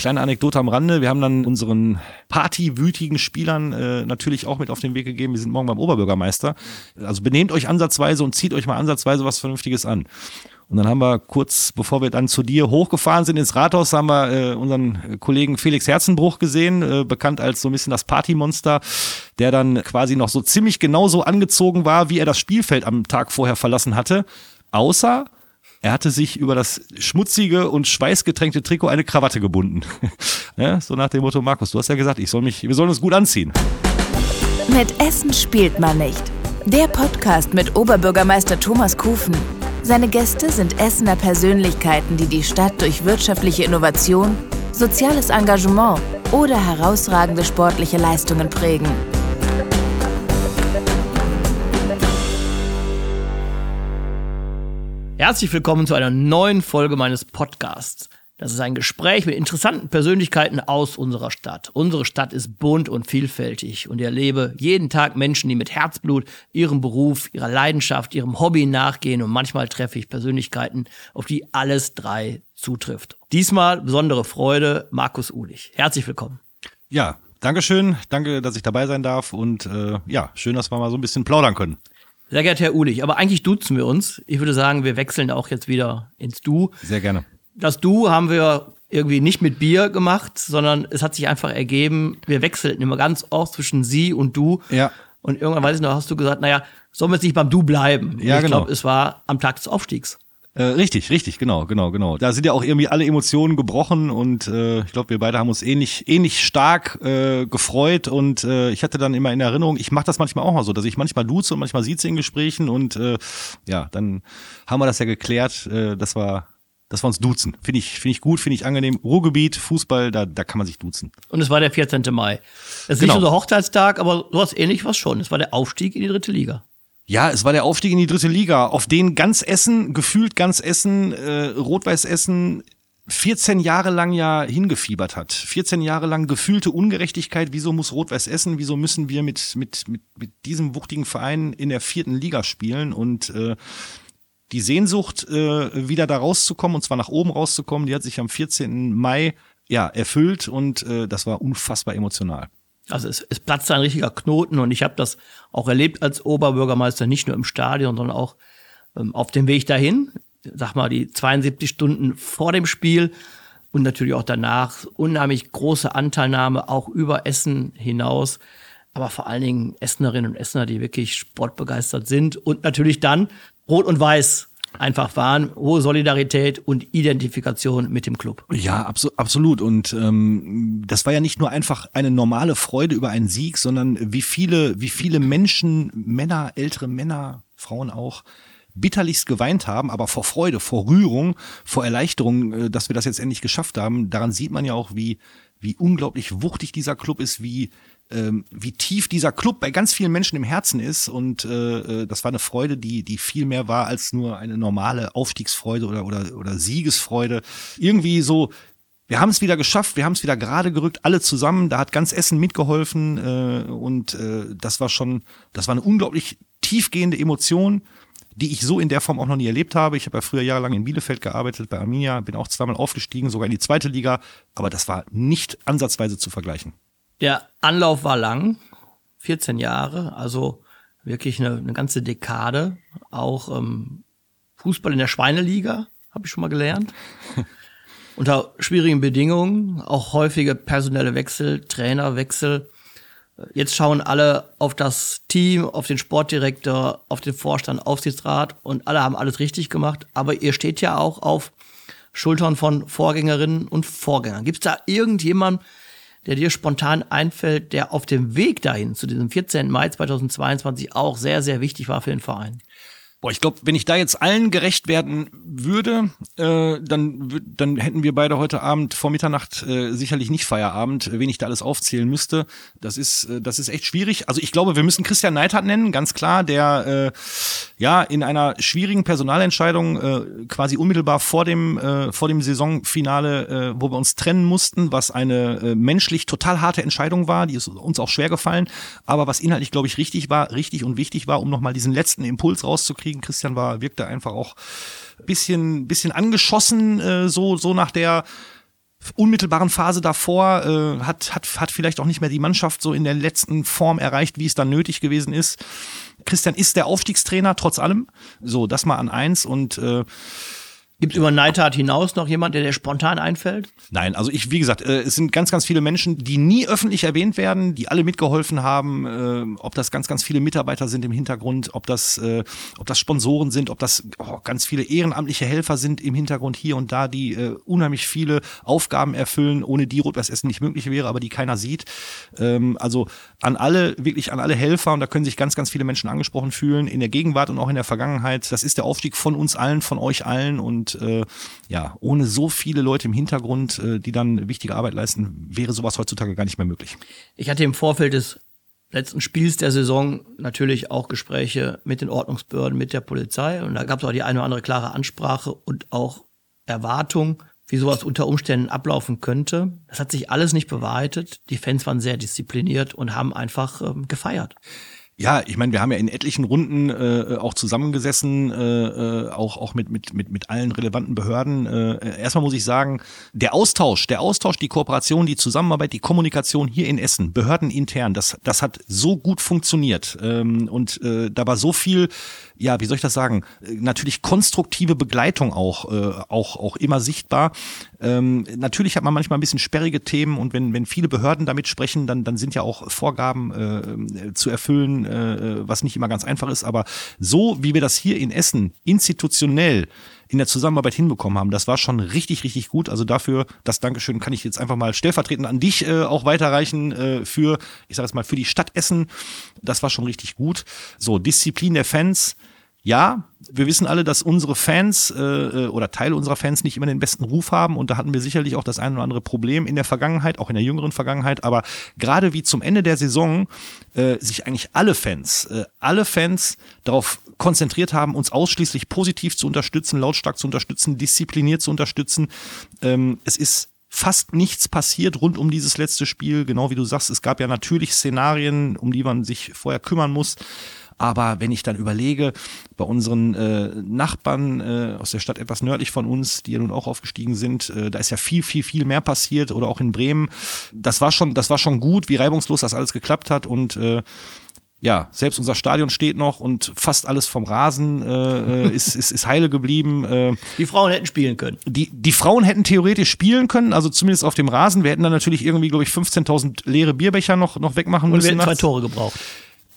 Kleine Anekdote am Rande. Wir haben dann unseren partywütigen Spielern äh, natürlich auch mit auf den Weg gegeben. Wir sind morgen beim Oberbürgermeister. Also benehmt euch ansatzweise und zieht euch mal ansatzweise was Vernünftiges an. Und dann haben wir kurz, bevor wir dann zu dir hochgefahren sind ins Rathaus, haben wir äh, unseren Kollegen Felix Herzenbruch gesehen, äh, bekannt als so ein bisschen das Partymonster, der dann quasi noch so ziemlich genauso angezogen war, wie er das Spielfeld am Tag vorher verlassen hatte. Außer er hatte sich über das schmutzige und schweißgetränkte Trikot eine Krawatte gebunden. ja, so nach dem Motto, Markus, du hast ja gesagt, ich soll mich, wir sollen uns gut anziehen. Mit Essen spielt man nicht. Der Podcast mit Oberbürgermeister Thomas Kufen. Seine Gäste sind Essener Persönlichkeiten, die die Stadt durch wirtschaftliche Innovation, soziales Engagement oder herausragende sportliche Leistungen prägen. Herzlich willkommen zu einer neuen Folge meines Podcasts. Das ist ein Gespräch mit interessanten Persönlichkeiten aus unserer Stadt. Unsere Stadt ist bunt und vielfältig und ich erlebe jeden Tag Menschen, die mit Herzblut ihrem Beruf, ihrer Leidenschaft, ihrem Hobby nachgehen und manchmal treffe ich Persönlichkeiten, auf die alles drei zutrifft. Diesmal besondere Freude, Markus Ulich. Herzlich willkommen. Ja, Dankeschön. Danke, dass ich dabei sein darf und äh, ja, schön, dass wir mal so ein bisschen plaudern können. Sehr geehrter Herr Ulich, aber eigentlich duzen wir uns. Ich würde sagen, wir wechseln auch jetzt wieder ins Du. Sehr gerne das Du haben wir irgendwie nicht mit Bier gemacht, sondern es hat sich einfach ergeben, wir wechselten immer ganz oft zwischen sie und du. Ja. Und irgendwann weiß ich noch, hast du gesagt, naja, sollen wir jetzt nicht beim Du bleiben? Ja, ich genau. glaube, es war am Tag des Aufstiegs. Äh, richtig, richtig, genau, genau, genau. Da sind ja auch irgendwie alle Emotionen gebrochen und äh, ich glaube, wir beide haben uns ähnlich, ähnlich stark äh, gefreut und äh, ich hatte dann immer in Erinnerung, ich mache das manchmal auch mal so, dass ich manchmal duze und manchmal sieht in Gesprächen und äh, ja, dann haben wir das ja geklärt, äh, das war dass wir uns duzen. Finde ich, finde ich gut, finde ich angenehm. Ruhrgebiet, Fußball, da, da kann man sich duzen. Und es war der 14. Mai. Es ist genau. nicht unser Hochzeitstag, aber sowas ähnlich was schon. Es war der Aufstieg in die dritte Liga. Ja, es war der Aufstieg in die dritte Liga, auf den ganz Essen, gefühlt ganz Essen, äh, Rot-Weiß Essen 14 Jahre lang ja hingefiebert hat. 14 Jahre lang gefühlte Ungerechtigkeit. Wieso muss Rot-Weiß Essen, wieso müssen wir mit, mit, mit, mit diesem wuchtigen Verein in der vierten Liga spielen? Und äh, die Sehnsucht, äh, wieder da rauszukommen, und zwar nach oben rauszukommen, die hat sich am 14. Mai ja erfüllt und äh, das war unfassbar emotional. Also es, es platzte ein richtiger Knoten und ich habe das auch erlebt als Oberbürgermeister, nicht nur im Stadion, sondern auch ähm, auf dem Weg dahin. Sag mal, die 72 Stunden vor dem Spiel und natürlich auch danach. Unheimlich große Anteilnahme, auch über Essen hinaus. Aber vor allen Dingen Essenerinnen und Essener, die wirklich sportbegeistert sind und natürlich dann Rot und Weiß einfach waren, hohe Solidarität und Identifikation mit dem Club. Ja, abso absolut. Und ähm, das war ja nicht nur einfach eine normale Freude über einen Sieg, sondern wie viele, wie viele Menschen, Männer, ältere Männer, Frauen auch, bitterlichst geweint haben, aber vor Freude, vor Rührung, vor Erleichterung, äh, dass wir das jetzt endlich geschafft haben. Daran sieht man ja auch, wie, wie unglaublich wuchtig dieser Club ist, wie, ähm, wie tief dieser Club bei ganz vielen Menschen im Herzen ist. Und äh, äh, das war eine Freude, die, die viel mehr war als nur eine normale Aufstiegsfreude oder, oder, oder Siegesfreude. Irgendwie so, wir haben es wieder geschafft, wir haben es wieder gerade gerückt, alle zusammen. Da hat ganz Essen mitgeholfen äh, und äh, das war schon, das war eine unglaublich tiefgehende Emotion, die ich so in der Form auch noch nie erlebt habe. Ich habe ja früher jahrelang in Bielefeld gearbeitet, bei Arminia, bin auch zweimal aufgestiegen, sogar in die zweite Liga, aber das war nicht ansatzweise zu vergleichen. Der Anlauf war lang, 14 Jahre, also wirklich eine, eine ganze Dekade. Auch ähm, Fußball in der Schweineliga, habe ich schon mal gelernt. Unter schwierigen Bedingungen, auch häufige personelle Wechsel, Trainerwechsel. Jetzt schauen alle auf das Team, auf den Sportdirektor, auf den Vorstand, Aufsichtsrat und alle haben alles richtig gemacht. Aber ihr steht ja auch auf Schultern von Vorgängerinnen und Vorgängern. Gibt es da irgendjemanden, der dir spontan einfällt, der auf dem Weg dahin zu diesem 14. Mai 2022 auch sehr, sehr wichtig war für den Verein? Boah, ich glaube, wenn ich da jetzt allen gerecht werden würde, äh, dann, dann hätten wir beide heute Abend vor Mitternacht äh, sicherlich nicht Feierabend, wen ich da alles aufzählen müsste. Das ist, äh, das ist echt schwierig. Also ich glaube, wir müssen Christian Neidhardt nennen, ganz klar, der äh, ja in einer schwierigen Personalentscheidung äh, quasi unmittelbar vor dem, äh, vor dem Saisonfinale, äh, wo wir uns trennen mussten, was eine äh, menschlich total harte Entscheidung war, die ist uns auch schwer gefallen, aber was inhaltlich, glaube ich, richtig war, richtig und wichtig war, um nochmal diesen letzten Impuls rauszukriegen kriegen. Christian war, wirkte einfach auch bisschen, bisschen angeschossen, äh, so, so nach der, unmittelbaren Phase davor äh, hat, hat, hat vielleicht auch nicht mehr die Mannschaft so in der letzten Form erreicht, wie es dann nötig gewesen ist. Christian ist der Aufstiegstrainer, trotz allem. So, das mal an eins und äh, Gibt es über Neidhardt hinaus noch jemand, der dir spontan einfällt? Nein, also ich, wie gesagt, äh, es sind ganz, ganz viele Menschen, die nie öffentlich erwähnt werden, die alle mitgeholfen haben, äh, ob das ganz, ganz viele Mitarbeiter sind im Hintergrund, ob das, äh, ob das Sponsoren sind, ob das oh, ganz viele ehrenamtliche Helfer sind im Hintergrund hier und da, die äh, unheimlich viele Aufgaben erfüllen, ohne die Rot-Weiß Essen nicht möglich wäre, aber die keiner sieht. Ähm, also an alle, wirklich an alle Helfer und da können sich ganz, ganz viele Menschen angesprochen fühlen, in der Gegenwart und auch in der Vergangenheit. Das ist der Aufstieg von uns allen, von euch allen und äh, ja, ohne so viele Leute im Hintergrund, äh, die dann wichtige Arbeit leisten, wäre sowas heutzutage gar nicht mehr möglich. Ich hatte im Vorfeld des letzten Spiels der Saison natürlich auch Gespräche mit den Ordnungsbehörden, mit der Polizei und da gab es auch die eine oder andere klare Ansprache und auch Erwartung, wie sowas unter Umständen ablaufen könnte. Das hat sich alles nicht bewahrheitet. Die Fans waren sehr diszipliniert und haben einfach ähm, gefeiert. Ja, ich meine, wir haben ja in etlichen Runden äh, auch zusammengesessen, äh, äh, auch auch mit mit mit mit allen relevanten Behörden. Äh, erstmal muss ich sagen, der Austausch, der Austausch, die Kooperation, die Zusammenarbeit, die Kommunikation hier in Essen, behördenintern, das das hat so gut funktioniert ähm, und äh, da war so viel ja, wie soll ich das sagen, natürlich konstruktive Begleitung auch, äh, auch, auch immer sichtbar. Ähm, natürlich hat man manchmal ein bisschen sperrige Themen und wenn, wenn viele Behörden damit sprechen, dann, dann sind ja auch Vorgaben äh, zu erfüllen, äh, was nicht immer ganz einfach ist. Aber so, wie wir das hier in Essen institutionell in der Zusammenarbeit hinbekommen haben. Das war schon richtig, richtig gut. Also dafür, das Dankeschön kann ich jetzt einfach mal stellvertretend an dich äh, auch weiterreichen äh, für, ich sage es mal, für die Stadt Essen. Das war schon richtig gut. So, Disziplin der Fans ja, wir wissen alle, dass unsere Fans äh, äh, oder Teile unserer Fans nicht immer den besten Ruf haben und da hatten wir sicherlich auch das ein oder andere Problem in der Vergangenheit, auch in der jüngeren Vergangenheit, aber gerade wie zum Ende der Saison äh, sich eigentlich alle Fans, äh, alle Fans darauf konzentriert haben, uns ausschließlich positiv zu unterstützen, lautstark zu unterstützen, diszipliniert zu unterstützen. Ähm, es ist fast nichts passiert rund um dieses letzte Spiel, genau wie du sagst, es gab ja natürlich Szenarien, um die man sich vorher kümmern muss. Aber wenn ich dann überlege, bei unseren äh, Nachbarn äh, aus der Stadt etwas nördlich von uns, die ja nun auch aufgestiegen sind, äh, da ist ja viel, viel, viel mehr passiert oder auch in Bremen. Das war schon, das war schon gut, wie reibungslos das alles geklappt hat und äh, ja, selbst unser Stadion steht noch und fast alles vom Rasen äh, äh ist, ist, ist heile geblieben. Äh, die Frauen hätten spielen können. Die, die Frauen hätten theoretisch spielen können, also zumindest auf dem Rasen. Wir hätten dann natürlich irgendwie, glaube ich, 15.000 leere Bierbecher noch, noch wegmachen und müssen. Und wir hätten zwei Tore gebraucht.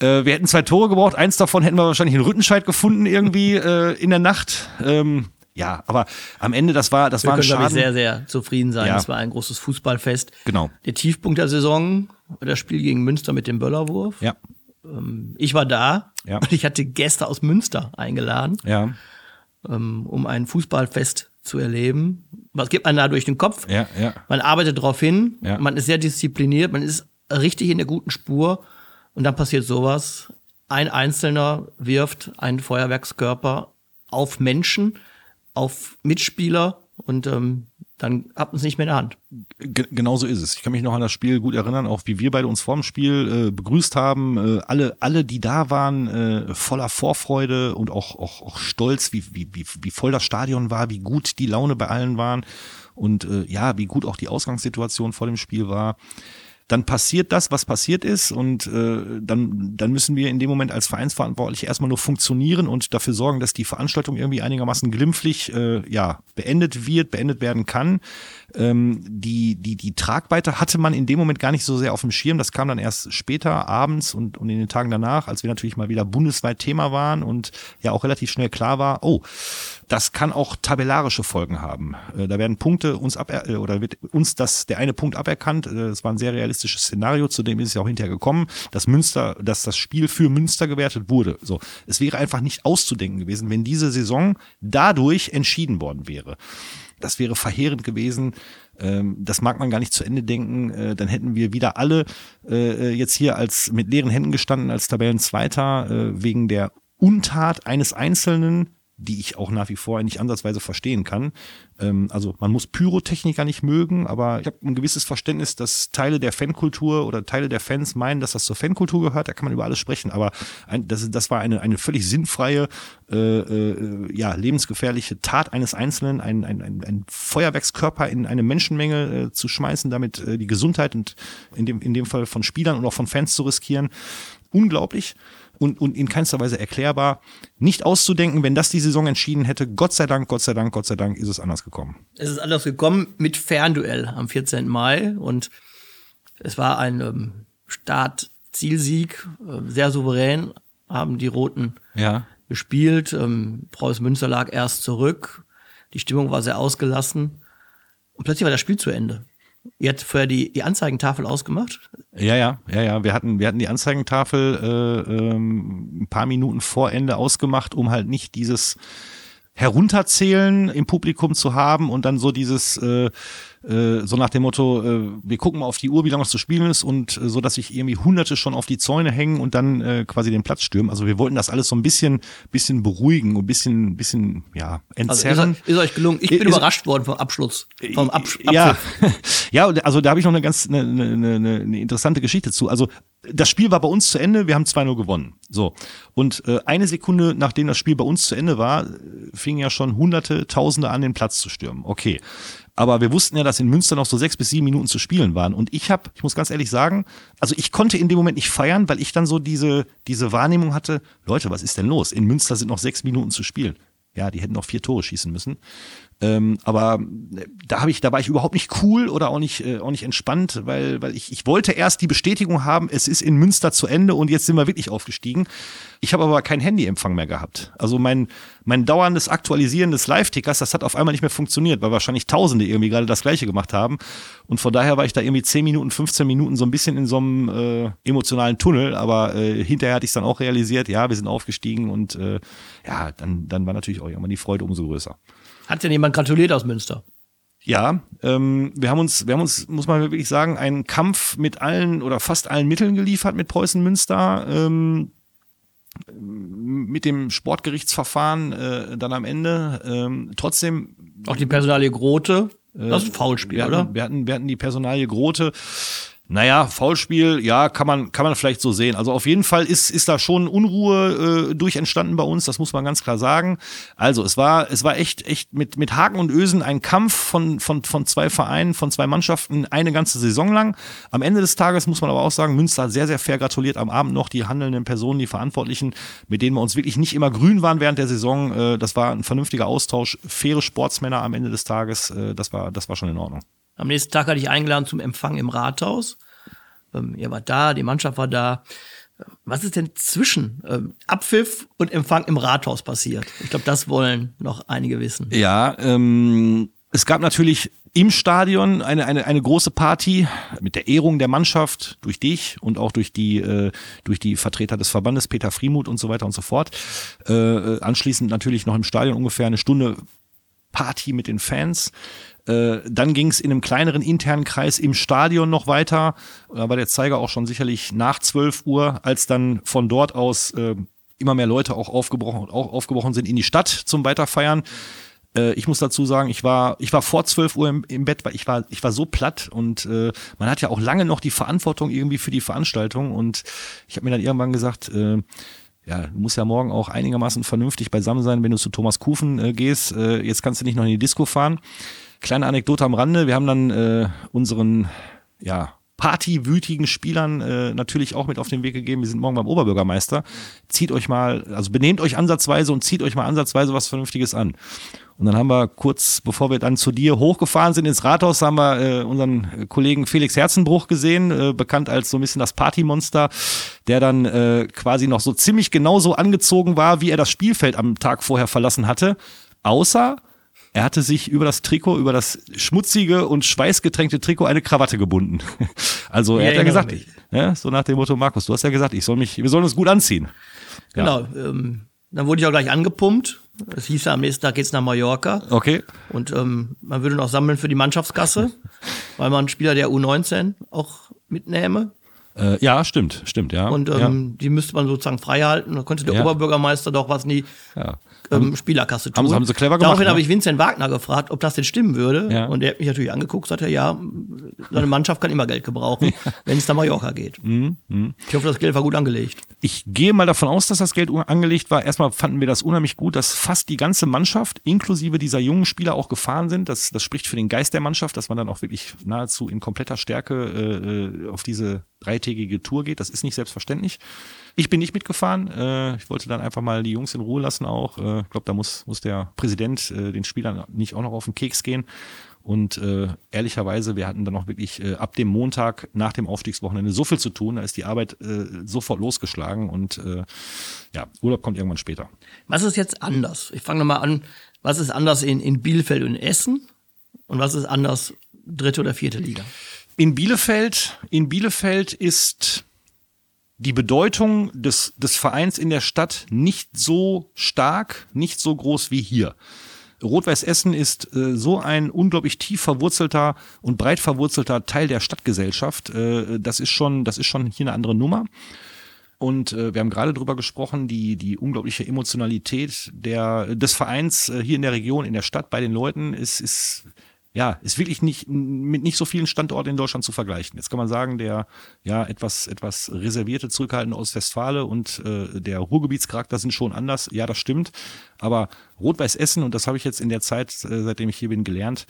Äh, wir hätten zwei Tore gebraucht. Eins davon hätten wir wahrscheinlich in Rüttenscheid gefunden irgendwie äh, in der Nacht. Ähm, ja, aber am Ende, das war, das wir war ein Schaden. Ich, sehr, sehr zufrieden sein. Ja. Das war ein großes Fußballfest. Genau. Der Tiefpunkt der Saison, das Spiel gegen Münster mit dem Böllerwurf. Ja. Ähm, ich war da ja. und ich hatte Gäste aus Münster eingeladen, ja. ähm, um ein Fußballfest zu erleben. Was gibt man da durch den Kopf? Ja, ja. Man arbeitet darauf hin, Ja. man ist sehr diszipliniert, man ist richtig in der guten Spur und dann passiert sowas. Ein Einzelner wirft einen Feuerwerkskörper auf Menschen, auf Mitspieler und ähm, dann hat man es nicht mehr in der Hand. G genau so ist es. Ich kann mich noch an das Spiel gut erinnern, auch wie wir beide uns vorm Spiel äh, begrüßt haben. Äh, alle, alle, die da waren, äh, voller Vorfreude und auch, auch, auch stolz, wie, wie, wie, wie voll das Stadion war, wie gut die Laune bei allen waren und äh, ja, wie gut auch die Ausgangssituation vor dem Spiel war dann passiert das, was passiert ist und äh, dann, dann müssen wir in dem Moment als Vereinsverantwortliche erstmal nur funktionieren und dafür sorgen, dass die Veranstaltung irgendwie einigermaßen glimpflich äh, ja, beendet wird, beendet werden kann. Ähm, die, die, die Tragweite hatte man in dem Moment gar nicht so sehr auf dem Schirm. Das kam dann erst später, abends und, und in den Tagen danach, als wir natürlich mal wieder bundesweit Thema waren und ja auch relativ schnell klar war, oh, das kann auch tabellarische Folgen haben. Äh, da werden Punkte uns ab äh, oder wird uns das der eine Punkt aberkannt. Äh, das war ein sehr realistisches Szenario, zu dem ist es ja auch hinterher gekommen, dass Münster, dass das Spiel für Münster gewertet wurde. So, es wäre einfach nicht auszudenken gewesen, wenn diese Saison dadurch entschieden worden wäre. Das wäre verheerend gewesen. Ähm, das mag man gar nicht zu Ende denken. Dann hätten wir wieder alle jetzt hier als mit leeren Händen gestanden als Tabellenzweiter wegen der Untat eines Einzelnen, die ich auch nach wie vor nicht ansatzweise verstehen kann. Ähm, also man muss Pyrotechniker nicht mögen, aber ich habe ein gewisses Verständnis, dass Teile der Fankultur oder Teile der Fans meinen, dass das zur Fankultur gehört. Da kann man über alles sprechen, aber ein, das, das war eine, eine völlig sinnfreie, äh, äh, ja, lebensgefährliche Tat eines Einzelnen, ein, ein, ein, ein Feuerwerkskörper in eine Menschenmenge äh, zu schmeißen, damit äh, die Gesundheit und in dem, in dem Fall von Spielern und auch von Fans zu riskieren. Unglaublich und, und in keinster Weise erklärbar. Nicht auszudenken, wenn das die Saison entschieden hätte. Gott sei Dank, Gott sei Dank, Gott sei Dank ist es anders gekommen. Es ist anders gekommen mit Fernduell am 14. Mai und es war ein ähm, Start-Zielsieg, äh, sehr souverän haben die Roten ja. gespielt. Ähm, Preußen Münster lag erst zurück. Die Stimmung war sehr ausgelassen. Und plötzlich war das Spiel zu Ende. Ihr habt vorher die, die Anzeigentafel ausgemacht? Ja, ja, ja, ja. Wir hatten, wir hatten die Anzeigentafel äh, ähm, ein paar Minuten vor Ende ausgemacht, um halt nicht dieses Herunterzählen im Publikum zu haben und dann so dieses äh, äh, so nach dem Motto, äh, wir gucken mal auf die Uhr, wie lange es zu spielen ist und äh, so, dass sich irgendwie Hunderte schon auf die Zäune hängen und dann äh, quasi den Platz stürmen. Also wir wollten das alles so ein bisschen, bisschen beruhigen und ein bisschen, bisschen, ja, entzerren. Also ist, ist euch gelungen. Ich bin Ist- überrascht worden vom Abschluss, vom Absch ja, Abpfiff. ja, und also da habe ich noch eine ganz eine, eine, eine, eine interessante Geschichte zu. Also das Spiel war bei uns zu Ende, wir haben 2-0 gewonnen. So. Und äh, eine Sekunde, nachdem das Spiel bei uns zu Ende war, fingen ja schon Hunderte, Tausende an, den Platz zu stürmen. Okay. Aber wir wussten ja, dass in Münster noch so sechs bis sieben Minuten zu spielen waren. Und ich habe, ich muss ganz ehrlich sagen, also ich konnte in dem Moment nicht feiern, weil ich dann so diese, diese Wahrnehmung hatte, Leute, was ist denn los? In Münster sind noch sechs Minuten zu spielen. Ja, die hätten noch vier Tore schießen müssen. Ähm, aber äh, da habe ich, da war ich überhaupt nicht cool oder auch nicht, äh, auch nicht entspannt, weil, weil ich, ich wollte erst die Bestätigung haben, es ist in Münster zu Ende und jetzt sind wir wirklich aufgestiegen. Ich habe aber keinen Handyempfang mehr gehabt. Also mein, mein dauerndes Aktualisieren des Live-Tickers, das hat auf einmal nicht mehr funktioniert, weil wahrscheinlich Tausende irgendwie gerade das Gleiche gemacht haben. Und von daher war ich da irgendwie 10 Minuten, 15 Minuten so ein bisschen in so einem äh, emotionalen Tunnel. Aber äh, hinterher hatte ich dann auch realisiert, ja, wir sind aufgestiegen und äh, ja, dann, dann war natürlich auch irgendwann die Freude umso größer. Hat denn jemand gratuliert aus Münster? Ja, ähm, wir haben uns, wir haben uns, muss man wirklich sagen, einen Kampf mit allen oder fast allen Mitteln geliefert mit Preußen Münster. Ähm, mit dem Sportgerichtsverfahren äh, dann am Ende. Ähm, trotzdem Auch die Personalie Grote. Das ist ein Foulspiel, wir oder? hatten, wir hatten, wir hatten die Personalie Grote. Naja, Foulspiel, ja, kann man, kann man vielleicht so sehen. Also auf jeden Fall ist, ist da schon Unruhe äh, durch entstanden bei uns, das muss man ganz klar sagen. Also es war, es war echt, echt mit, mit Haken und Ösen ein Kampf von, von, von zwei Vereinen, von zwei Mannschaften eine ganze Saison lang. Am Ende des Tages muss man aber auch sagen, Münster hat sehr, sehr fair gratuliert am Abend noch die handelnden Personen, die Verantwortlichen, mit denen wir uns wirklich nicht immer grün waren während der Saison. Äh, das war ein vernünftiger Austausch, faire Sportsmänner am Ende des Tages. Äh, das war, das war schon in Ordnung. Am nächsten Tag hatte ich eingeladen zum Empfang im Rathaus. Ähm, ihr wart da, die Mannschaft war da. Was ist denn zwischen ähm, Abpfiff und Empfang im Rathaus passiert? Ich glaube, das wollen noch einige wissen. Ja, ähm, es gab natürlich im Stadion eine, eine, eine große Party mit der Ehrung der Mannschaft durch dich und auch durch die, äh, durch die Vertreter des Verbandes, Peter Friemuth und so weiter und so fort. Äh, äh, anschließend natürlich noch im Stadion ungefähr eine Stunde Party mit den Fans. Äh, dann ging es in einem kleineren internen Kreis im Stadion noch weiter. Da war der Zeiger auch schon sicherlich nach 12 Uhr, als dann von dort aus äh, immer mehr Leute auch aufgebrochen, auch aufgebrochen sind in die Stadt zum Weiterfeiern. Äh, ich muss dazu sagen, ich war, ich war vor 12 Uhr im, im Bett, weil ich war, ich war so platt und äh, man hat ja auch lange noch die Verantwortung irgendwie für die Veranstaltung und ich habe mir dann irgendwann gesagt, äh, ja, du musst ja morgen auch einigermaßen vernünftig beisammen sein, wenn du zu Thomas Kufen äh, gehst. Äh, jetzt kannst du nicht noch in die Disco fahren. Kleine Anekdote am Rande, wir haben dann äh, unseren, ja, partywütigen Spielern äh, natürlich auch mit auf den Weg gegeben. Wir sind morgen beim Oberbürgermeister. Zieht euch mal, also benehmt euch ansatzweise und zieht euch mal ansatzweise was Vernünftiges an. Und dann haben wir kurz, bevor wir dann zu dir hochgefahren sind ins Rathaus, haben wir äh, unseren Kollegen Felix Herzenbruch gesehen, äh, bekannt als so ein bisschen das Partymonster, der dann äh, quasi noch so ziemlich genauso angezogen war, wie er das Spielfeld am Tag vorher verlassen hatte. Außer er hatte sich über das Trikot, über das schmutzige und schweißgetränkte Trikot eine Krawatte gebunden. Also er Ich hat ja gesagt, ja, so nach dem Motto, Markus, du hast ja gesagt, ich soll mich, wir sollen uns gut anziehen. Genau. Ähm, dann wurde ich auch gleich angepumpt. Es hieß ja, am nächsten Tag geht's nach Mallorca. Okay. Und ähm, man würde noch sammeln für die Mannschaftskasse, weil man einen Spieler der U19 auch mitnehme. Äh, ja, stimmt, stimmt, ja. Und ähm, ja. die müsste man sozusagen frei halten. Da könnte der Ja. Oberbürgermeister doch was nie Ja. Ähm, Spielerkasse tun. haben haben sie clever gemacht, Daraufhin ne? habe ich Vincent Wagner gefragt, ob das denn stimmen würde. Ja. Und der hat mich natürlich angeguckt, sagt er, ja, seine Mannschaft kann immer Geld gebrauchen, wenn es nach Mallorca geht. Mhm, Ich hoffe, das Geld war gut angelegt. Ich gehe mal davon aus, dass das Geld angelegt war. Erstmal fanden wir das unheimlich gut, dass fast die ganze Mannschaft, inklusive dieser jungen Spieler, auch gefahren sind. Das, das spricht für den Geist der Mannschaft, dass man dann auch wirklich nahezu in kompletter Stärke äh, äh, auf diese dreitägige Tour geht. Das ist nicht selbstverständlich. Ich bin nicht mitgefahren. Äh, ich wollte dann einfach mal die Jungs in Ruhe lassen auch. Äh, ich glaube, da muss, muss der Präsident äh, den Spielern nicht auch noch auf den Keks gehen. Und äh, ehrlicherweise, wir hatten dann auch wirklich äh, ab dem Montag nach dem Aufstiegswochenende so viel zu tun, da ist die Arbeit äh, sofort losgeschlagen und äh, ja, Urlaub kommt irgendwann später. Was ist jetzt anders? Ich fange nochmal an. Was ist anders in, in Bielefeld und Essen? Und was ist anders dritte oder vierte Liga? In Bielefeld, in Bielefeld ist die Bedeutung des, des Vereins in der Stadt nicht so stark, nicht so groß wie hier. Rot-Weiß Essen ist äh, so ein unglaublich tief verwurzelter und breit verwurzelter Teil der Stadtgesellschaft. Äh, das ist schon, das ist schon hier eine andere Nummer. Und äh, wir haben gerade drüber gesprochen, die, die unglaubliche Emotionalität der, des Vereins äh, hier in der Region, in der Stadt, bei den Leuten ist, ist ja, ist wirklich nicht mit nicht so vielen Standorten in Deutschland zu vergleichen. Jetzt kann man sagen, der ja etwas etwas reservierte, zurückhaltende Ostwestfale und äh, der Ruhrgebietscharakter sind schon anders. Ja, das stimmt. Aber Rot-Weiß Essen und das habe ich jetzt in der Zeit, äh, seitdem ich hier bin, gelernt,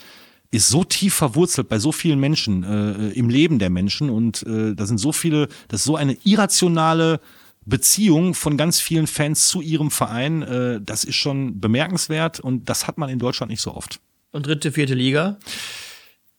ist so tief verwurzelt bei so vielen Menschen äh, im Leben der Menschen und äh, da sind so viele, das ist so eine irrationale Beziehung von ganz vielen Fans zu ihrem Verein. Äh, das ist schon bemerkenswert und das hat man in Deutschland nicht so oft. Und dritte, vierte Liga?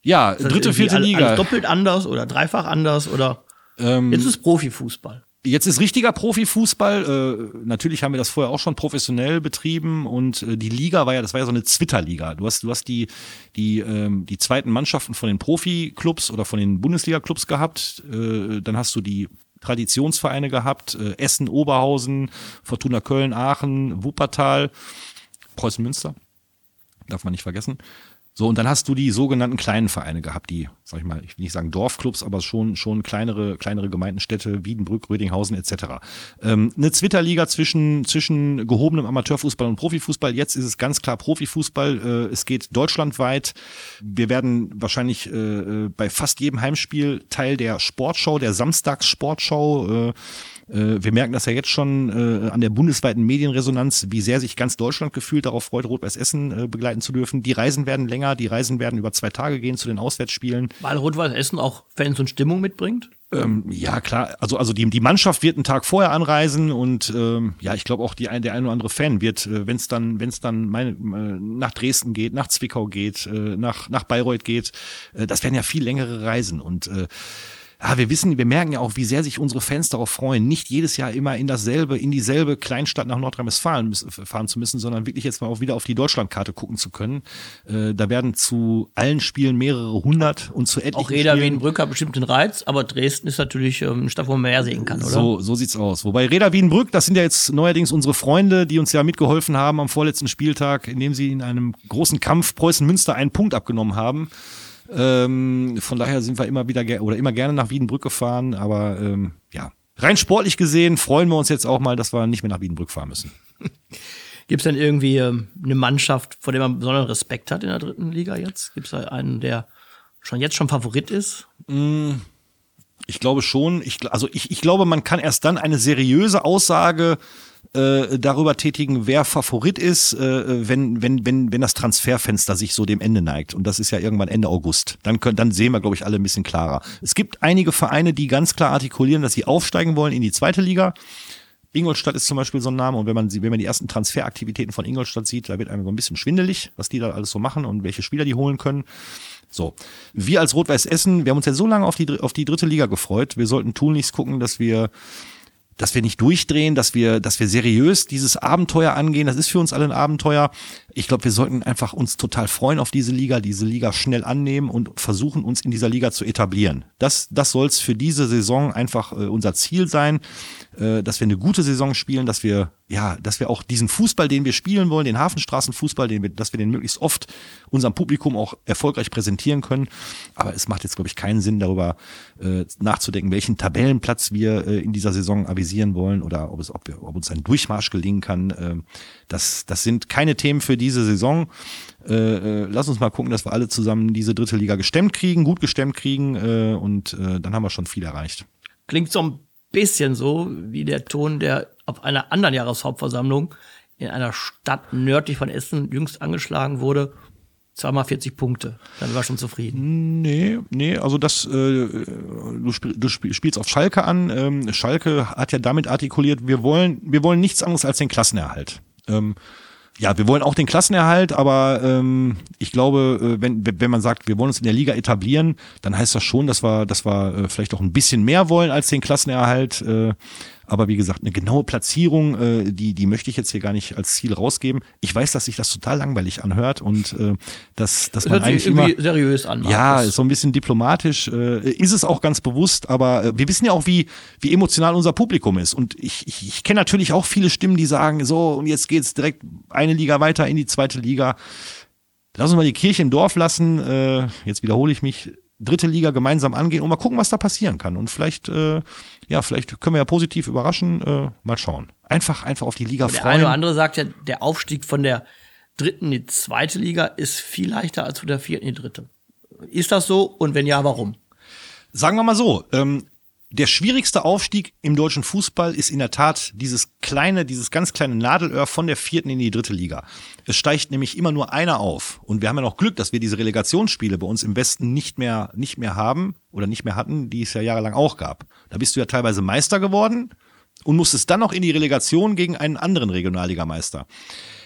Ja, das dritte, vierte Liga. Doppelt anders oder dreifach anders oder Ähm, jetzt ist Profifußball. Jetzt ist richtiger Profifußball. Äh, natürlich haben wir das vorher auch schon professionell betrieben und äh, die Liga war ja, das war ja so eine Twitter-Liga. Du hast, du hast die die ähm, die zweiten Mannschaften von den Profi-Clubs oder von den Bundesliga-Clubs gehabt. Äh, dann hast du die Traditionsvereine gehabt: äh, Essen, Oberhausen, Fortuna Köln, Aachen, Wuppertal, Preußen Münster. Darf man nicht vergessen. So, und dann hast du die sogenannten kleinen Vereine gehabt, die, sag ich mal, ich will nicht sagen Dorfclubs, aber schon, schon kleinere, kleinere Gemeindenstädte, Wiedenbrück, Rödinghausen etc. Ähm, eine Zwitterliga zwischen, zwischen gehobenem Amateurfußball und Profifußball. Jetzt ist es ganz klar Profifußball. Äh, es geht deutschlandweit. Wir werden wahrscheinlich äh, äh, bei fast jedem Heimspiel Teil der Sportschau, der Samstagssportschau. Äh, wir merken das ja jetzt schon äh, an der bundesweiten Medienresonanz, wie sehr sich ganz Deutschland gefühlt darauf freut, Rot-Weiß Essen äh, begleiten zu dürfen. Die Reisen werden länger, die Reisen werden über zwei Tage gehen zu den Auswärtsspielen. Weil Rot-Weiß Essen auch Fans und Stimmung mitbringt? Ähm, ja, klar. Also, also die, die Mannschaft wird einen Tag vorher anreisen und ähm, ja, ich glaube auch die ein, der ein oder andere Fan wird, äh, wenn es dann, wenn es dann meine, äh, nach Dresden geht, nach Zwickau geht, äh, nach, nach Bayreuth geht, äh, das werden ja viel längere Reisen und äh, ja, wir wissen, wir merken ja auch, wie sehr sich unsere Fans darauf freuen, nicht jedes Jahr immer in dasselbe, in dieselbe Kleinstadt nach Nordrhein-Westfalen müssen- fahren zu müssen, sondern wirklich jetzt mal auch wieder auf die Deutschlandkarte gucken zu können. Äh, da werden zu allen Spielen mehrere hundert und zu etlichen Auch Reda Spielen Wiedenbrück hat bestimmt den Reiz, aber Dresden ist natürlich ähm, eine Stadt, wo man mehr sehen kann, oder? So, so sieht's aus. Wobei Reda Wiedenbrück, das sind ja jetzt neuerdings unsere Freunde, die uns ja mitgeholfen haben am vorletzten Spieltag, indem sie in einem großen Kampf Preußen Münster einen Punkt abgenommen haben. Ähm, von daher sind wir immer wieder oder immer gerne nach Wiedenbrück gefahren, aber ähm, ja, rein sportlich gesehen freuen wir uns jetzt auch mal, dass wir nicht mehr nach Wiedenbrück fahren müssen. Gibt es denn irgendwie ähm, eine Mannschaft, vor der man besonderen Respekt hat in der dritten Liga jetzt? Gibt es da einen, der schon jetzt schon Favorit ist? Ich glaube schon. Ich, also ich, ich glaube, man kann erst dann eine seriöse Aussage äh, darüber tätigen, wer Favorit ist, äh, wenn, wenn, wenn, wenn das Transferfenster sich so dem Ende neigt. Und das ist ja irgendwann Ende August. Dann, können, dann sehen wir, glaube ich, alle ein bisschen klarer. Es gibt einige Vereine, die ganz klar artikulieren, dass sie aufsteigen wollen in die zweite Liga. Ingolstadt ist zum Beispiel so ein Name und wenn man, wenn man die ersten Transferaktivitäten von Ingolstadt sieht, da wird einem so ein bisschen schwindelig, was die da alles so machen und welche Spieler die holen können. So, wir als Rot-Weiß Essen, wir haben uns jetzt so lange auf die, auf die dritte Liga gefreut. Wir sollten tunlichst gucken, dass wir dass wir nicht durchdrehen, dass wir, dass wir seriös dieses Abenteuer angehen. Das ist für uns alle ein Abenteuer. Ich glaube, wir sollten einfach uns total freuen auf diese Liga, diese Liga schnell annehmen und versuchen, uns in dieser Liga zu etablieren. Das, das soll es für diese Saison einfach äh, unser Ziel sein, äh, dass wir eine gute Saison spielen, dass wir ja, dass wir auch diesen Fußball, den wir spielen wollen, den Hafenstraßenfußball, den wir, dass wir den möglichst oft unserem Publikum auch erfolgreich präsentieren können. Aber es macht jetzt, glaube ich, keinen Sinn, darüber äh, nachzudenken, welchen Tabellenplatz wir äh, in dieser Saison avisieren wollen oder ob es, ob, wir, ob uns ein Durchmarsch gelingen kann. Äh, das, das sind keine Themen für diese Saison. Äh, äh, lass uns mal gucken, dass wir alle zusammen diese dritte Liga gestemmt kriegen, gut gestemmt kriegen äh, und äh, dann haben wir schon viel erreicht. Klingt so ein bisschen so wie der Ton, der auf einer anderen Jahreshauptversammlung in einer Stadt nördlich von Essen jüngst angeschlagen wurde. Zweimal 40 Punkte. Dann war schon zufrieden. Nee, nee, also das, äh, du, spiel, du spielst auf Schalke an. Ähm, Schalke hat ja damit artikuliert, wir wollen, wir wollen nichts anderes als den Klassenerhalt. Ähm, ja, wir wollen auch den Klassenerhalt, aber ähm, ich glaube, äh, wenn, wenn man sagt, wir wollen uns in der Liga etablieren, dann heißt das schon, dass wir, dass wir äh, vielleicht auch ein bisschen mehr wollen als den Klassenerhalt. Äh, aber wie gesagt, eine genaue Platzierung, äh, die, die möchte ich jetzt hier gar nicht als Ziel rausgeben. Ich weiß, dass sich das total langweilig anhört und äh, dass, dass man eigentlich immer seriös an. Ja, so ein bisschen diplomatisch. Äh, ist es auch ganz bewusst, aber äh, wir wissen ja auch, wie, wie emotional unser Publikum ist. Und ich, ich, ich kenne natürlich auch viele Stimmen, die sagen, so, und jetzt geht's direkt eine Liga weiter in die zweite Liga. Lass uns mal die Kirche im Dorf lassen. Äh, jetzt wiederhole ich mich dritte Liga gemeinsam angehen und mal gucken, was da passieren kann. Und vielleicht, äh, ja, vielleicht können wir ja positiv überraschen. Äh, mal schauen. Einfach, einfach auf die Liga der freuen. Der eine oder andere sagt ja, der Aufstieg von der dritten in die zweite Liga ist viel leichter als von der vierten in die dritte. Ist das so? Und wenn ja, warum? Sagen wir mal so, ähm, der schwierigste Aufstieg im deutschen Fußball ist in der Tat dieses kleine, dieses ganz kleine Nadelöhr von der vierten in die dritte Liga. Es steigt nämlich immer nur einer auf. Und wir haben ja noch Glück, dass wir diese Relegationsspiele bei uns im Westen nicht mehr, nicht mehr haben oder nicht mehr hatten, die es ja jahrelang auch gab. Da bist du ja teilweise Meister geworden und musstest dann noch in die Relegation gegen einen anderen Regionalligameister.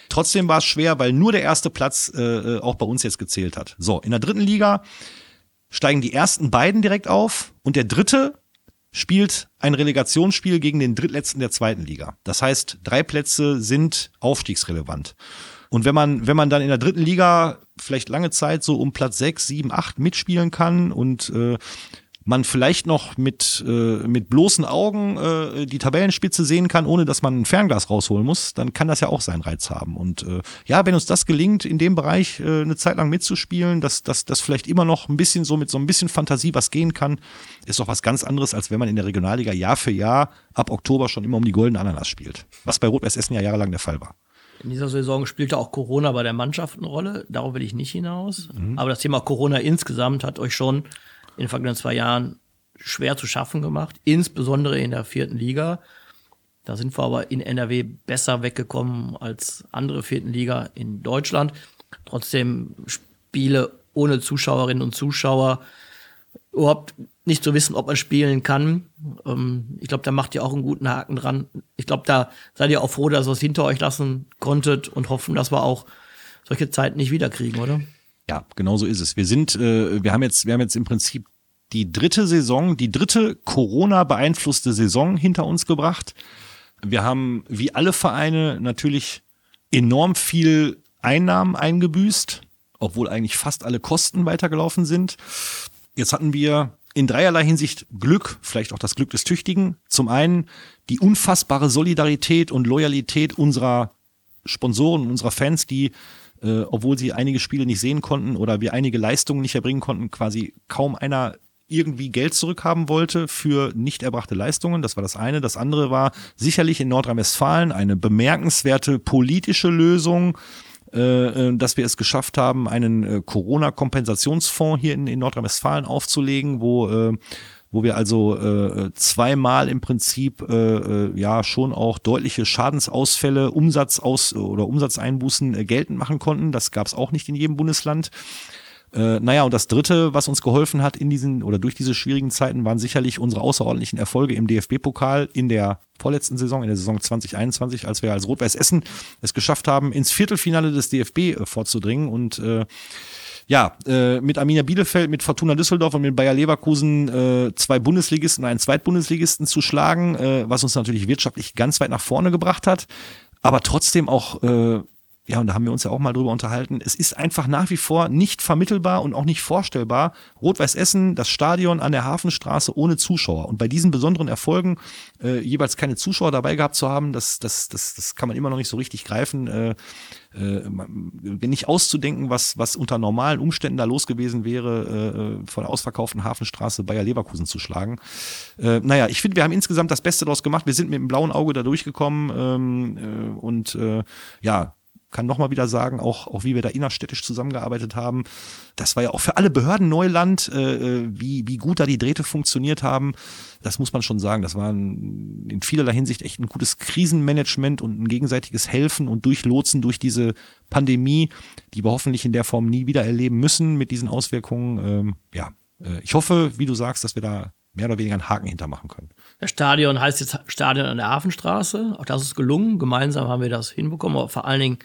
Trotzdem war es schwer, weil nur der erste Platz äh, äh auch bei uns jetzt gezählt hat. So, in der dritten Liga steigen die ersten beiden direkt auf und der dritte spielt ein Relegationsspiel gegen den Drittletzten der zweiten Liga. Das heißt, drei Plätze sind aufstiegsrelevant. Und wenn man, wenn man dann in der dritten Liga vielleicht lange Zeit so um Platz sechs, sieben, acht mitspielen kann und äh, man vielleicht noch mit, äh, mit bloßen Augen äh, die Tabellenspitze sehen kann, ohne dass man ein Fernglas rausholen muss, dann kann das ja auch seinen Reiz haben. Und äh, ja, wenn uns das gelingt, in dem Bereich äh, eine Zeit lang mitzuspielen, dass das dass vielleicht immer noch ein bisschen so mit so ein bisschen Fantasie was gehen kann, ist doch was ganz anderes, als wenn man in der Regionalliga Jahr für Jahr ab Oktober schon immer um die goldene Ananas spielt. Was bei Rot-Weiß Essen ja jahrelang der Fall war. In dieser Saison spielte auch Corona bei der Mannschaft eine Rolle. Darauf will ich nicht hinaus. Mhm. Aber das Thema Corona insgesamt hat euch schon in den vergangenen zwei Jahren schwer zu schaffen gemacht, insbesondere in der vierten Liga. Da sind wir aber in NRW besser weggekommen als andere vierten Liga in Deutschland. Trotzdem Spiele ohne Zuschauerinnen und Zuschauer überhaupt nicht zu wissen, ob man spielen kann. Ähm, ich glaube, da macht ihr auch einen guten Haken dran. Ich glaube, da seid ihr auch froh, dass ihr es hinter euch lassen konntet und hoffen, dass wir auch solche Zeiten nicht wiederkriegen, oder? Ja, genau so ist es. Wir sind, äh, wir haben jetzt, wir haben jetzt im Prinzip die dritte Saison, die dritte Corona beeinflusste Saison hinter uns gebracht. Wir haben wie alle Vereine natürlich enorm viel Einnahmen eingebüßt, obwohl eigentlich fast alle Kosten weitergelaufen sind. Jetzt hatten wir in dreierlei Hinsicht Glück, vielleicht auch das Glück des Tüchtigen. Zum einen die unfassbare Solidarität und Loyalität unserer Sponsoren unserer Fans, die äh, obwohl sie einige Spiele nicht sehen konnten oder wir einige Leistungen nicht erbringen konnten, quasi kaum einer irgendwie Geld zurückhaben wollte für nicht erbrachte Leistungen. Das war das eine. Das andere war sicherlich in Nordrhein-Westfalen eine bemerkenswerte politische Lösung, äh, äh dass wir es geschafft haben, einen äh, Corona-Kompensationsfonds hier in, in Nordrhein-Westfalen aufzulegen, wo wo wir also äh, zweimal im Prinzip äh, äh, ja schon auch deutliche Schadensausfälle, Umsatzaus oder Umsatzeinbußen äh, geltend machen konnten. Das gab es auch nicht in jedem Bundesland. Äh, naja, und das Dritte, was uns geholfen hat in diesen oder durch diese schwierigen Zeiten, waren sicherlich unsere außerordentlichen Erfolge im DFB-Pokal in der vorletzten Saison, in der Saison 2021, als wir als Rot-Weiß Essen es geschafft haben, ins Viertelfinale des DFB äh, vorzudringen und äh, ja, äh, mit Arminia Bielefeld, mit Fortuna Düsseldorf und mit Bayer Leverkusen äh, zwei Bundesligisten, einen Zweitbundesligisten zu schlagen, äh, was uns natürlich wirtschaftlich ganz weit nach vorne gebracht hat, aber trotzdem auch äh, ja, und da haben wir uns ja auch mal drüber unterhalten, es ist einfach nach wie vor nicht vermittelbar und auch nicht vorstellbar, Rot-Weiß Essen, das Stadion an der Hafenstraße ohne Zuschauer. Und bei diesen besonderen Erfolgen äh, jeweils keine Zuschauer dabei gehabt zu haben, das, das, das, das kann man immer noch nicht so richtig greifen. Äh, äh, nicht auszudenken, was, was unter normalen Umständen da los gewesen wäre, äh, von der ausverkauften Hafenstraße Bayer Leverkusen zu schlagen. Äh, naja, ich finde, wir haben insgesamt das Beste daraus gemacht. Wir sind mit dem blauen Auge da durchgekommen ähm, äh, und äh, ja, kann nochmal wieder sagen, auch, auch wie wir da innerstädtisch zusammengearbeitet haben. Das war ja auch für alle Behörden Neuland, äh, äh, wie, wie gut da die Drähte funktioniert haben. Das muss man schon sagen. Das war ein, in vielerlei Hinsicht echt ein gutes Krisenmanagement und ein gegenseitiges Helfen und Durchlotsen durch diese Pandemie, die wir hoffentlich in der Form nie wieder erleben müssen mit diesen Auswirkungen. Ähm, ja, äh, ich hoffe, wie du sagst, dass wir da mehr oder weniger einen Haken hintermachen können. Das Stadion heißt jetzt Stadion an der Hafenstraße. Auch das ist gelungen. Gemeinsam haben wir das hinbekommen, aber vor allen Dingen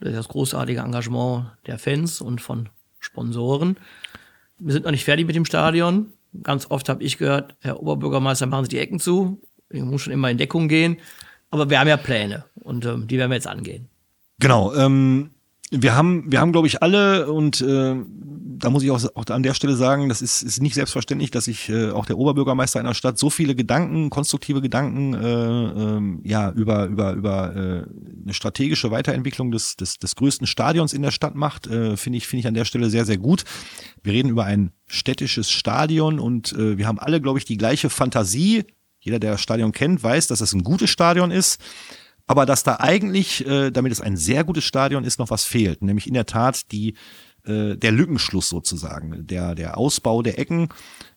das großartige Engagement der Fans und von Sponsoren. Wir sind noch nicht fertig mit dem Stadion. Ganz oft habe ich gehört, Herr Oberbürgermeister, machen Sie die Ecken zu. Ich muss schon immer in Deckung gehen. Aber wir haben ja Pläne und ähm, die werden wir jetzt angehen. Genau. Ähm, wir haben, wir haben, glaube ich, alle und äh, da muss ich auch, auch an der Stelle sagen, das ist, ist nicht selbstverständlich, dass sich äh, auch der Oberbürgermeister einer Stadt so viele Gedanken, konstruktive Gedanken, äh, äh, ja über über über äh, eine strategische Weiterentwicklung des des, des größten Stadions in der Stadt macht. Äh, finde ich finde ich an der Stelle sehr sehr gut. Wir reden über ein städtisches Stadion und äh, wir haben alle, glaube ich, die gleiche Fantasie. Jeder, der das Stadion kennt, weiß, dass es ein gutes Stadion ist aber dass da eigentlich, äh, damit es ein sehr gutes Stadion ist, noch was fehlt, nämlich in der Tat die äh, der Lückenschluss sozusagen, der der Ausbau der Ecken.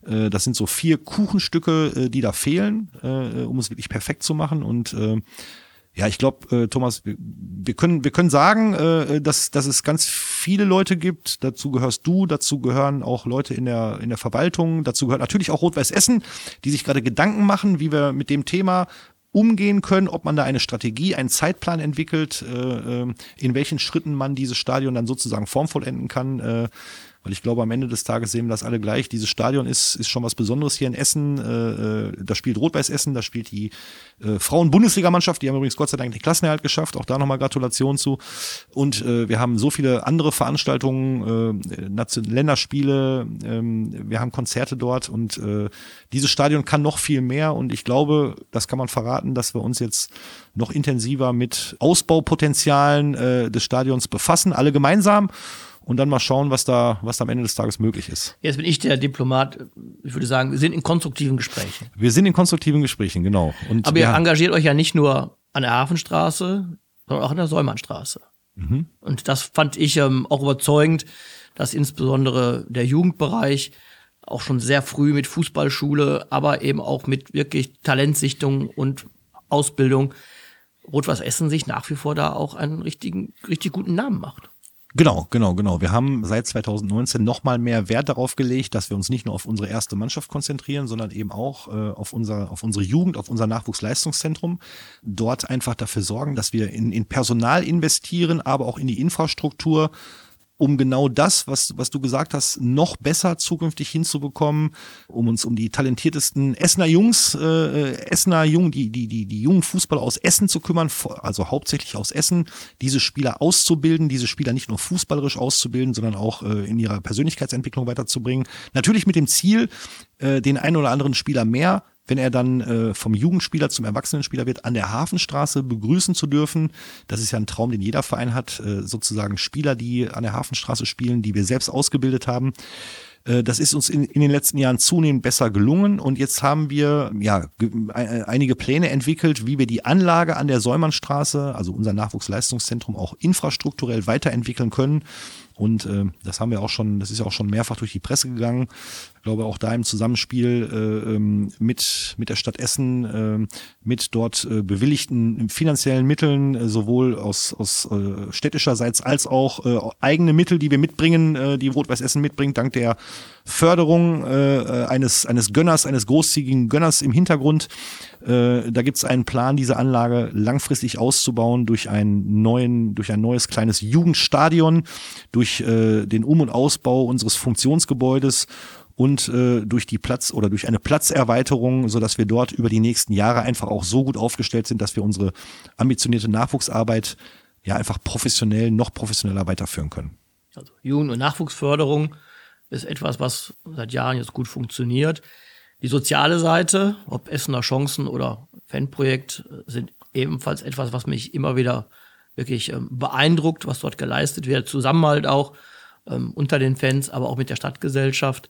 Äh, das sind so vier Kuchenstücke, äh, die da fehlen, äh, um es wirklich perfekt zu machen und äh, ja, ich glaube, äh, Thomas, wir, können wir können sagen, äh, dass dass es ganz viele Leute gibt. Dazu gehörst du, dazu gehören auch Leute in der in der Verwaltung, dazu gehört natürlich auch Rot-Weiß Essen, die sich gerade Gedanken machen, wie wir mit dem Thema umgehen können, ob man da eine Strategie, einen Zeitplan entwickelt, äh, äh, in welchen Schritten man dieses Stadion dann sozusagen formvollenden kann. Weil ich glaube, am Ende des Tages sehen wir das alle gleich. Dieses Stadion ist, ist schon was Besonderes hier in Essen. Äh, äh da spielt Rot-Weiß Essen, da spielt die äh, Frauen-Bundesligamannschaft, die haben übrigens Gott sei Dank den Klassenerhalt geschafft. Auch da nochmal Gratulation zu. Und äh, wir haben so viele andere Veranstaltungen, äh, Länderspiele, äh, wir haben Konzerte dort und äh, dieses Stadion kann noch viel mehr. Und ich glaube, das kann man verraten, dass wir uns jetzt noch intensiver mit Ausbaupotenzialen äh, des Stadions befassen, alle gemeinsam und dann mal schauen, was da, was da am Ende des Tages möglich ist. Jetzt bin ich der Diplomat. Ich würde sagen, wir sind in konstruktiven Gesprächen. Wir sind in konstruktiven Gesprächen, genau. Und Aber ihr ja. engagiert euch ja nicht nur an der Hafenstraße, sondern auch an der Säumannstraße. Mhm. Und das fand ich ähm, auch überzeugend, dass insbesondere der Jugendbereich auch schon sehr früh mit Fußballschule, aber eben auch mit wirklich Talentsichtung und Ausbildung Rot-Weiß Essen sich nach wie vor da auch einen richtigen, richtig guten Namen macht. Genau, genau, genau. Wir haben seit 2019 nochmal mehr Wert darauf gelegt, dass wir uns nicht nur auf unsere erste Mannschaft konzentrieren, sondern eben auch äh, auf, unser, auf unsere Jugend, auf unser Nachwuchsleistungszentrum. Dort einfach dafür sorgen, dass wir in, in Personal investieren, aber auch in die Infrastruktur, um genau das, was, was du gesagt hast, noch besser zukünftig hinzubekommen, um uns um die talentiertesten Essener Jungs, äh, Essener Jungen, die, die, die, die jungen Fußballer aus Essen zu kümmern, also hauptsächlich aus Essen, diese Spieler auszubilden, diese Spieler nicht nur fußballerisch auszubilden, sondern auch äh, in ihrer Persönlichkeitsentwicklung weiterzubringen. Natürlich mit dem Ziel, äh, den einen oder anderen Spieler mehr wenn er dann äh, vom Jugendspieler zum Erwachsenenspieler wird, an der Hafenstraße begrüßen zu dürfen. Das ist ja ein Traum, den jeder Verein hat, äh, sozusagen Spieler, die an der Hafenstraße spielen, die wir selbst ausgebildet haben. Äh, das ist uns in, in, den letzten Jahren zunehmend besser gelungen und jetzt haben wir ja einige Pläne entwickelt, wie wir die Anlage an der Säumannstraße, also unser Nachwuchsleistungszentrum, auch infrastrukturell weiterentwickeln können. Und äh, das haben wir auch schon, das ist ja auch schon mehrfach durch die Presse gegangen. Ich glaube auch da im Zusammenspiel äh, ähm, mit, mit der Stadt Essen, äh, mit dort äh, bewilligten finanziellen Mitteln, äh, sowohl aus, aus äh, städtischerseits als auch äh, eigene Mittel, die wir mitbringen, äh, die Rot-Weiß Essen mitbringt, dank der Förderung äh, eines, eines Gönners, eines großzügigen Gönners im Hintergrund. Äh, da gibt es einen Plan, diese Anlage langfristig auszubauen durch einen neuen, durch ein neues kleines Jugendstadion, durch äh, den Um- und Ausbau unseres Funktionsgebäudes und äh, durch die Platz oder durch eine Platzerweiterung, so dass wir dort über die nächsten Jahre einfach auch so gut aufgestellt sind, dass wir unsere ambitionierte Nachwuchsarbeit ja einfach professionell, noch professioneller weiterführen können. Also Jugend- und Nachwuchsförderung ist etwas, was seit Jahren jetzt gut funktioniert. Die soziale Seite, ob Essener Chancen oder Fanprojekt, sind ebenfalls etwas, was mich immer wieder wirklich ähm, beeindruckt, was dort geleistet wird. Zusammenhalt auch ähm, unter den Fans, aber auch mit der Stadtgesellschaft.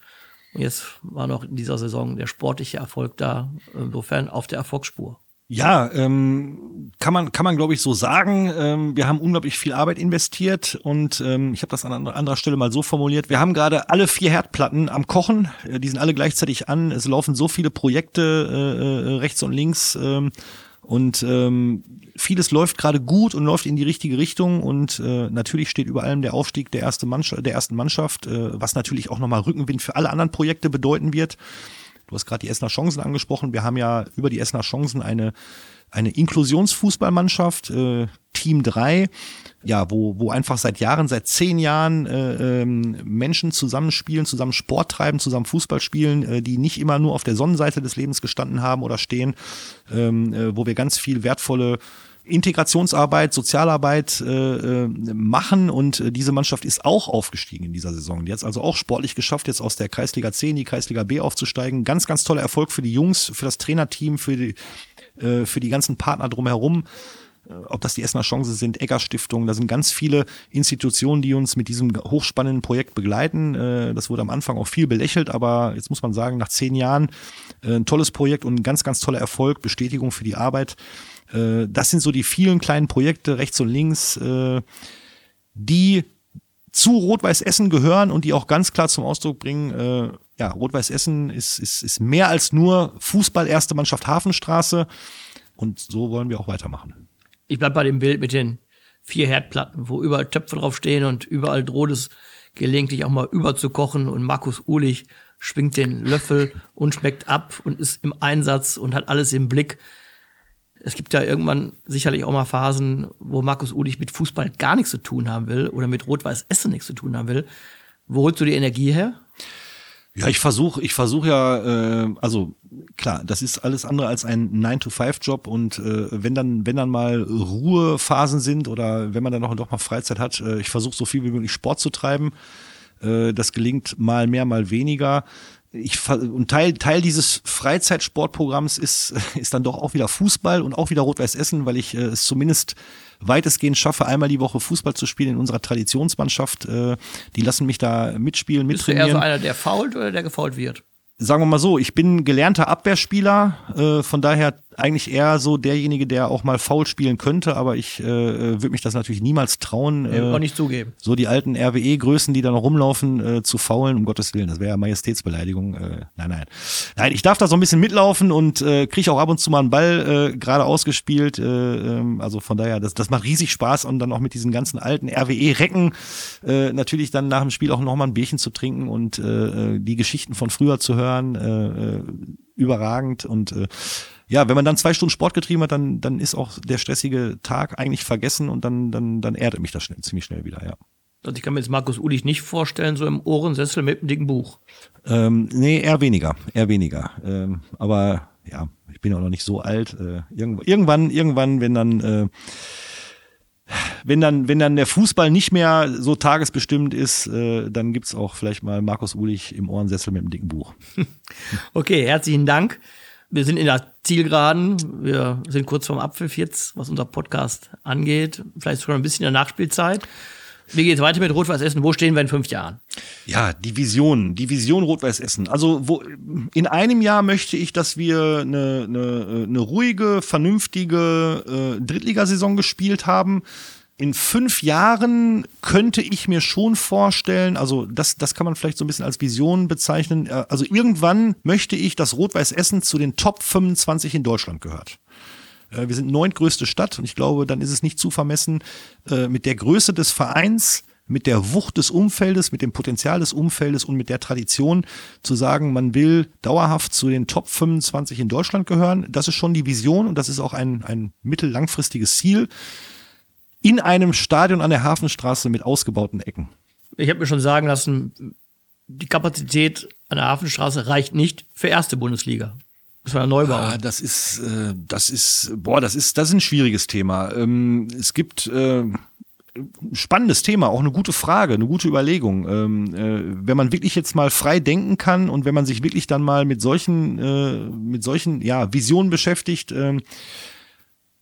Und jetzt war noch in dieser Saison der sportliche Erfolg da, insofern auf der Erfolgsspur. Ja, ähm, kann man, kann man glaube ich so sagen. Ähm, wir haben unglaublich viel Arbeit investiert und ähm, ich habe das an anderer Stelle mal so formuliert. Wir haben gerade alle vier Herdplatten am Kochen. Äh, die sind alle gleichzeitig an. Es laufen so viele Projekte äh, äh, rechts und links. Ähm, und ähm, vieles läuft gerade gut und läuft in die richtige Richtung. Und äh, natürlich steht über allem der Aufstieg der, erste Mannschaft, der ersten Mannschaft, äh, was natürlich auch nochmal Rückenwind für alle anderen Projekte bedeuten wird. Du hast gerade die Essener Chancen angesprochen. Wir haben ja über die Essener Chancen eine, eine Inklusionsfußballmannschaft, äh, Team 3, ja, wo, wo einfach seit Jahren, seit zehn Jahren äh, ähm, Menschen zusammenspielen, zusammen Sport treiben, zusammen Fußball spielen, äh, die nicht immer nur auf der Sonnenseite des Lebens gestanden haben oder stehen, ähm, äh, wo wir ganz viel wertvolle Integrationsarbeit, Sozialarbeit äh, äh, machen und äh, diese Mannschaft ist auch aufgestiegen in dieser Saison. Die hat es also auch sportlich geschafft, jetzt aus der Kreisliga C in die Kreisliga B aufzusteigen. Ganz, ganz toller Erfolg für die Jungs, für das Trainerteam, für die, äh, für die ganzen Partner drumherum äh, ob das die Essener Chance sind, Egger Stiftung, da sind ganz viele Institutionen, die uns mit diesem hochspannenden Projekt begleiten. Äh, das wurde am Anfang auch viel belächelt, aber jetzt muss man sagen, nach zehn Jahren ein tolles Projekt und ein ganz, ganz toller Erfolg, Bestätigung für die Arbeit. Äh, das sind so die vielen kleinen Projekte rechts und links, äh, die zu Rot-Weiß Essen gehören und die auch ganz klar zum Ausdruck bringen, äh, ja, Rot-Weiß Essen ist, ist, ist mehr als nur Fußball erste Mannschaft Hafenstraße und so wollen wir auch weitermachen. Ich bleib bei dem Bild mit den vier Herdplatten, wo überall Töpfe draufstehen und überall droht es gelegentlich auch mal überzukochen und Markus Uhlich schwingt den Löffel und schmeckt ab und ist im Einsatz und hat alles im Blick es gibt ja irgendwann sicherlich auch mal Phasen, wo Markus Ulich mit Fußball gar nichts zu tun haben will oder mit Rot-Weiß Essen nichts zu tun haben will. Wo holst du die Energie her? Ja, ich versuche, ich versuche ja, äh, also klar, das ist alles andere als ein 9-to-5-Job und äh, wenn dann, wenn dann mal Ruhephasen sind oder wenn man dann noch, noch mal Freizeit hat, äh, ich versuche so viel wie möglich Sport zu treiben. Äh, das gelingt mal mehr, mal weniger ich und Teil Teil dieses Freizeitsportprogramms ist ist dann doch auch wieder Fußball und auch wieder Rot-Weiß Essen, weil ich äh, es zumindest weitestgehend schaffe, einmal die Woche Fußball zu spielen in unserer Traditionsmannschaft. Äh, die lassen mich da mitspielen, mittrainieren. Bist du eher so einer, der fault oder der gefault wird? Sagen wir mal so, ich bin gelernter Abwehrspieler, äh, von daher eigentlich eher so derjenige, der auch mal faul spielen könnte, aber ich äh, würde mich das natürlich niemals trauen. Äh, auch nicht zugeben. So die alten RWE-Größen, die da noch rumlaufen, äh, zu faulen, um Gottes Willen, das wäre ja Majestätsbeleidigung. Äh, nein, nein. Nein, ich darf da so ein bisschen mitlaufen und äh, kriege auch ab und zu mal einen Ball äh, gerade ausgespielt. Äh, äh, also von daher, das, das macht riesig Spaß und dann auch mit diesen ganzen alten RWE-Recken äh, natürlich dann nach dem Spiel auch nochmal ein Bierchen zu trinken und äh, äh, die Geschichten von früher zu hören. Äh, äh überragend und äh, ja, wenn man dann zwei Stunden Sport getrieben hat, dann, dann ist auch der stressige Tag eigentlich vergessen und dann, dann, dann erdet mich das schnell, ziemlich schnell wieder, ja. Also ich kann mir jetzt Markus Ulich nicht vorstellen, so im Ohrensessel mit einem dicken Buch. Ähm, nee, eher weniger, eher weniger. Ähm, aber ja, ich bin auch noch nicht so alt. Äh, irgendwann, irgendwann, wenn dann, äh, wenn dann, wenn dann der Fußball nicht mehr so tagesbestimmt ist, äh, dann gibt's auch vielleicht mal Markus Ulich im Ohrensessel mit einem dicken Buch. okay, herzlichen Dank. Wir sind in der Zielgeraden. Wir sind kurz vorm Abpfiff jetzt, was unser Podcast angeht. Vielleicht schon ein bisschen in der Nachspielzeit. Wie geht es weiter mit Rot-Weiß Essen? Wo stehen wir in fünf Jahren? Ja, die Vision, die Vision Rot-Weiß Essen. Also wo, in einem Jahr möchte ich, dass wir eine, eine, eine ruhige, vernünftige äh, Drittligasaison gespielt haben in fünf Jahren könnte ich mir schon vorstellen, also das, das kann man vielleicht so ein bisschen als Vision bezeichnen. Äh, also irgendwann möchte ich, dass Rot-Weiß Essen zu den Top 25 in Deutschland gehört. Äh, wir sind neuntgrößte Stadt und ich glaube, dann ist es nicht zu vermessen, äh, mit der Größe des Vereins, mit der Wucht des Umfeldes, mit dem Potenzial des Umfeldes und mit der Tradition zu sagen, man will dauerhaft zu den Top 25 in Deutschland gehören. Das ist schon die Vision und das ist auch ein, ein mittellangfristiges Ziel in einem Stadion an der Hafenstraße mit ausgebauten Ecken. Ich habe mir schon sagen lassen, die Kapazität an der Hafenstraße reicht nicht für erste Bundesliga. Das war ein Neubau. Ah, das ist, äh, das ist, boah, das ist, das ist ein schwieriges Thema. Ähm, es gibt äh, spannendes Thema, auch eine gute Frage, eine gute Überlegung. Ähm, äh, wenn man wirklich jetzt mal frei denken kann und wenn man sich wirklich dann mal mit solchen, äh, mit solchen, ja, Visionen beschäftigt. Äh,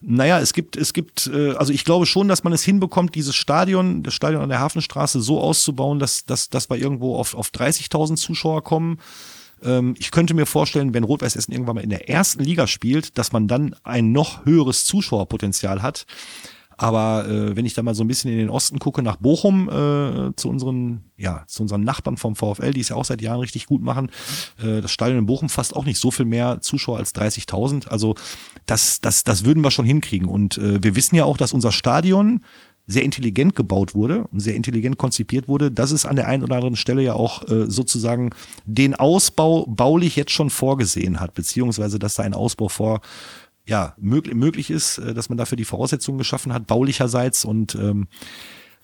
naja, es gibt, es gibt, äh, also ich glaube schon, dass man es hinbekommt, dieses Stadion, das Stadion an der Hafenstraße so auszubauen, dass, dass, dass wir irgendwo auf, auf 30.000 Zuschauer kommen. Ähm, ich könnte mir vorstellen, wenn Rot-Weiß Essen irgendwann mal in der ersten Liga spielt, dass man dann ein noch höheres Zuschauerpotenzial hat. Aber äh, wenn ich da mal so ein bisschen in den Osten gucke, nach Bochum, äh, zu unseren, ja, zu unseren Nachbarn vom VfL, die es ja auch seit Jahren richtig gut machen, äh, das Stadion in Bochum fasst auch nicht so viel mehr Zuschauer als 30.000. Also das, das, das würden wir schon hinkriegen. Und äh, wir wissen ja auch, dass unser Stadion sehr intelligent gebaut wurde und sehr intelligent konzipiert wurde, dass es an der einen oder anderen Stelle ja auch äh, sozusagen den Ausbau baulich jetzt schon vorgesehen hat, beziehungsweise dass da ein Ausbau vor ja, möglich, möglich ist, äh, dass man dafür die Voraussetzungen geschaffen hat, baulicherseits. Und ähm,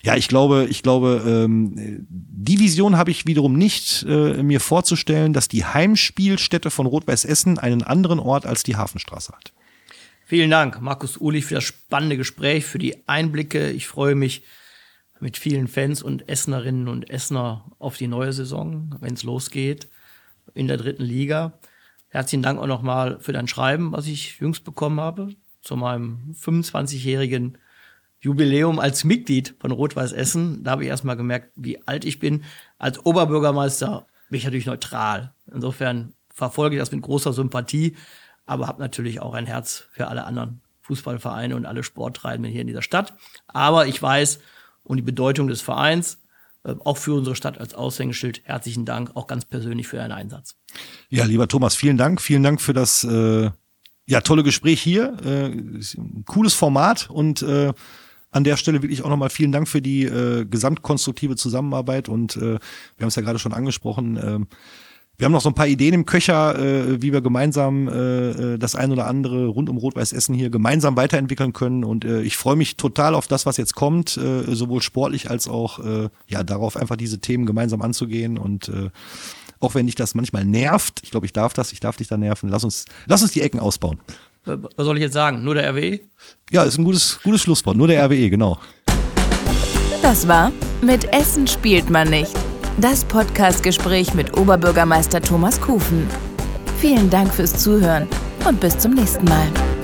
ja, ich glaube, ich glaube, ähm, die Vision habe ich wiederum nicht, äh, mir vorzustellen, dass die Heimspielstätte von Rot-Weiß Essen einen anderen Ort als die Hafenstraße hat. Vielen Dank, Markus Ulich, für das spannende Gespräch, für die Einblicke. Ich freue mich mit vielen Fans und Essenerinnen und Essener auf die neue Saison, wenn es losgeht in der dritten Liga. Herzlichen Dank auch nochmal für dein Schreiben, was ich jüngst bekommen habe, zu meinem 25-jährigen Jubiläum als Mitglied von Rot-Weiß Essen. Da habe ich erstmal gemerkt, wie alt ich bin. Als Oberbürgermeister bin ich natürlich neutral. Insofern verfolge ich das mit großer Sympathie, aber habe natürlich auch ein Herz für alle anderen Fußballvereine und alle Sporttreibenden hier in dieser Stadt. Aber ich weiß um die Bedeutung des Vereins auch für unsere Stadt als Aushängeschild. Herzlichen Dank, auch ganz persönlich für Ihren Einsatz. Ja, lieber Thomas, vielen Dank. Vielen Dank für das äh, ja, tolle Gespräch hier. Äh, cooles Format und äh, an der Stelle wirklich auch nochmal vielen Dank für die äh, gesamtkonstruktive Zusammenarbeit und äh, wir haben es ja gerade schon angesprochen. Äh, wir haben noch so ein paar Ideen im Köcher, äh, wie wir gemeinsam äh, äh, das ein oder andere rund um Rot-Weiß Essen hier gemeinsam weiterentwickeln können. Und äh, ich freue mich total auf das, was jetzt kommt, äh, sowohl sportlich als auch äh, ja darauf einfach diese Themen gemeinsam anzugehen. Und äh, auch wenn dich das manchmal nervt, ich glaube, ich darf das, ich darf dich da nerven. Lass uns, lass uns die Ecken ausbauen. Was soll ich jetzt sagen? Nur der RWE? Ja, ist ein gutes, gutes Schlusswort. Nur der RWE, genau. Das war Mit Essen spielt man nicht das Podcastgespräch mit Oberbürgermeister Thomas Kufen. Vielen Dank fürs Zuhören und bis zum nächsten Mal.